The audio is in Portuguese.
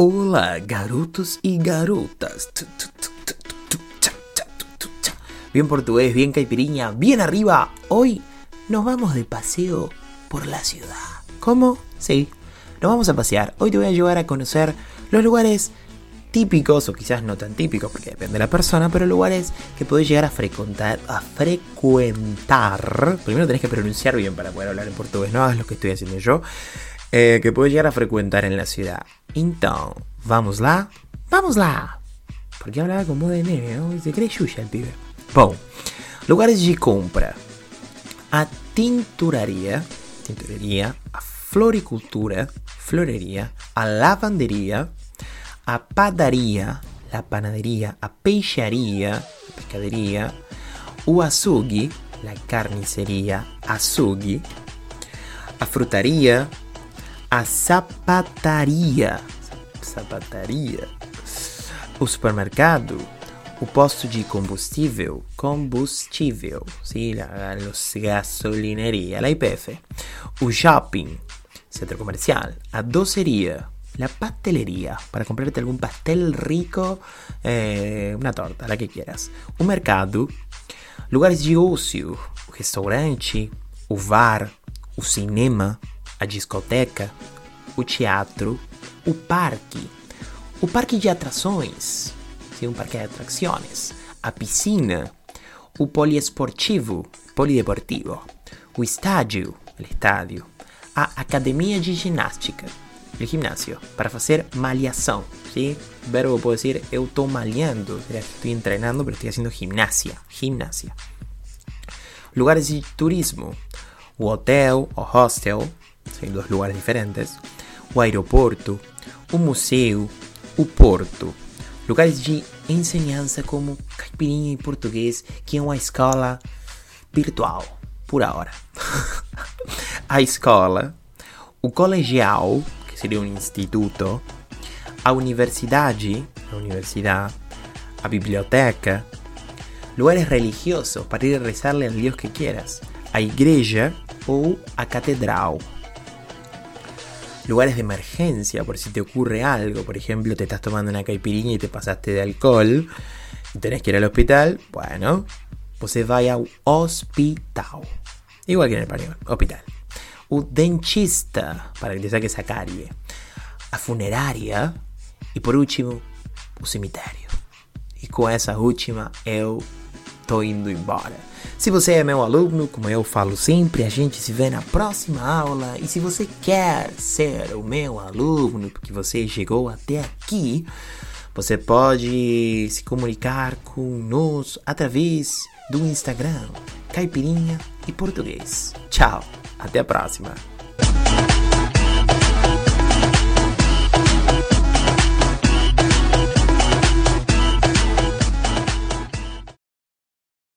Olá, garotos y garotas. Bien portugués, bien caipirinha, bien arriba. Hoy nos vamos de paseo por la ciudad. ¿Cómo? Sí, nos vamos a pasear. Hoy te voy a llevar a conocer los lugares típicos, o quizás no tan típicos, porque depende de la persona, pero lugares que podés llegar a frecuentar, a frecuentar. Primero tenés que pronunciar bien para poder hablar en portugués, no hagas lo que estoy haciendo yo eh, que puedes llegar a frecuentar en la ciudad. Entonces, vámosla, vámosla. Porque hablaba con voz de nene, ¿no? Se cree yuya el pibe. Bom, lugares de compra. A tinturaría, tinturaría, a floricultura, florería, a lavandería, a padaría, la panadería, a peixaría, pescadería, o azugi, la carnicería, azugi, a frutaría, a sapataria, sapataria, o supermercado, o posto de combustível, combustível, sim, la, IPF, o shopping, centro comercial, a doceria, la pastelería, para comprarte algún pastel rico, eh, una torta, la que quieras, un mercado, lugares de ocio, o restaurante, o bar, o cinema, a discoteca, o teatro, o parque, o parque de atrações, sim, um parque de atrações, a piscina, o poliesportivo, polideportivo, o estádio, o estádio, a academia de ginástica, o gimnasio, para fazer malhação, sim? O verbo pode dizer eu estou malhando, estou treinando, pero estou fazendo gimnasia, gimnasia. Lugares de turismo, o hotel o hostel, em dois lugares diferentes, o aeroporto, o museu, o porto. Lugares de ensinança como caipirinha em português, que é uma escola virtual, por hora. a escola, o colegial, que seria um instituto, a universidade, a a biblioteca, lugares religiosos para ir a rezarle al Dios que quieras, a igreja ou a catedral. Lugares de emergencia, por si te ocurre algo, por ejemplo, te estás tomando una caipirinha y te pasaste de alcohol y tenés que ir al hospital, bueno, você vai ao hospital. Igual que en español, hospital. O dentista, para que te saque esa carie. A funeraria. E por último, o cemitério. E com essa última, eu tô indo embora. Se você é meu aluno, como eu falo sempre, a gente se vê na próxima aula. E se você quer ser o meu aluno, porque você chegou até aqui, você pode se comunicar conosco através do Instagram, Caipirinha e Português. Tchau, até a próxima.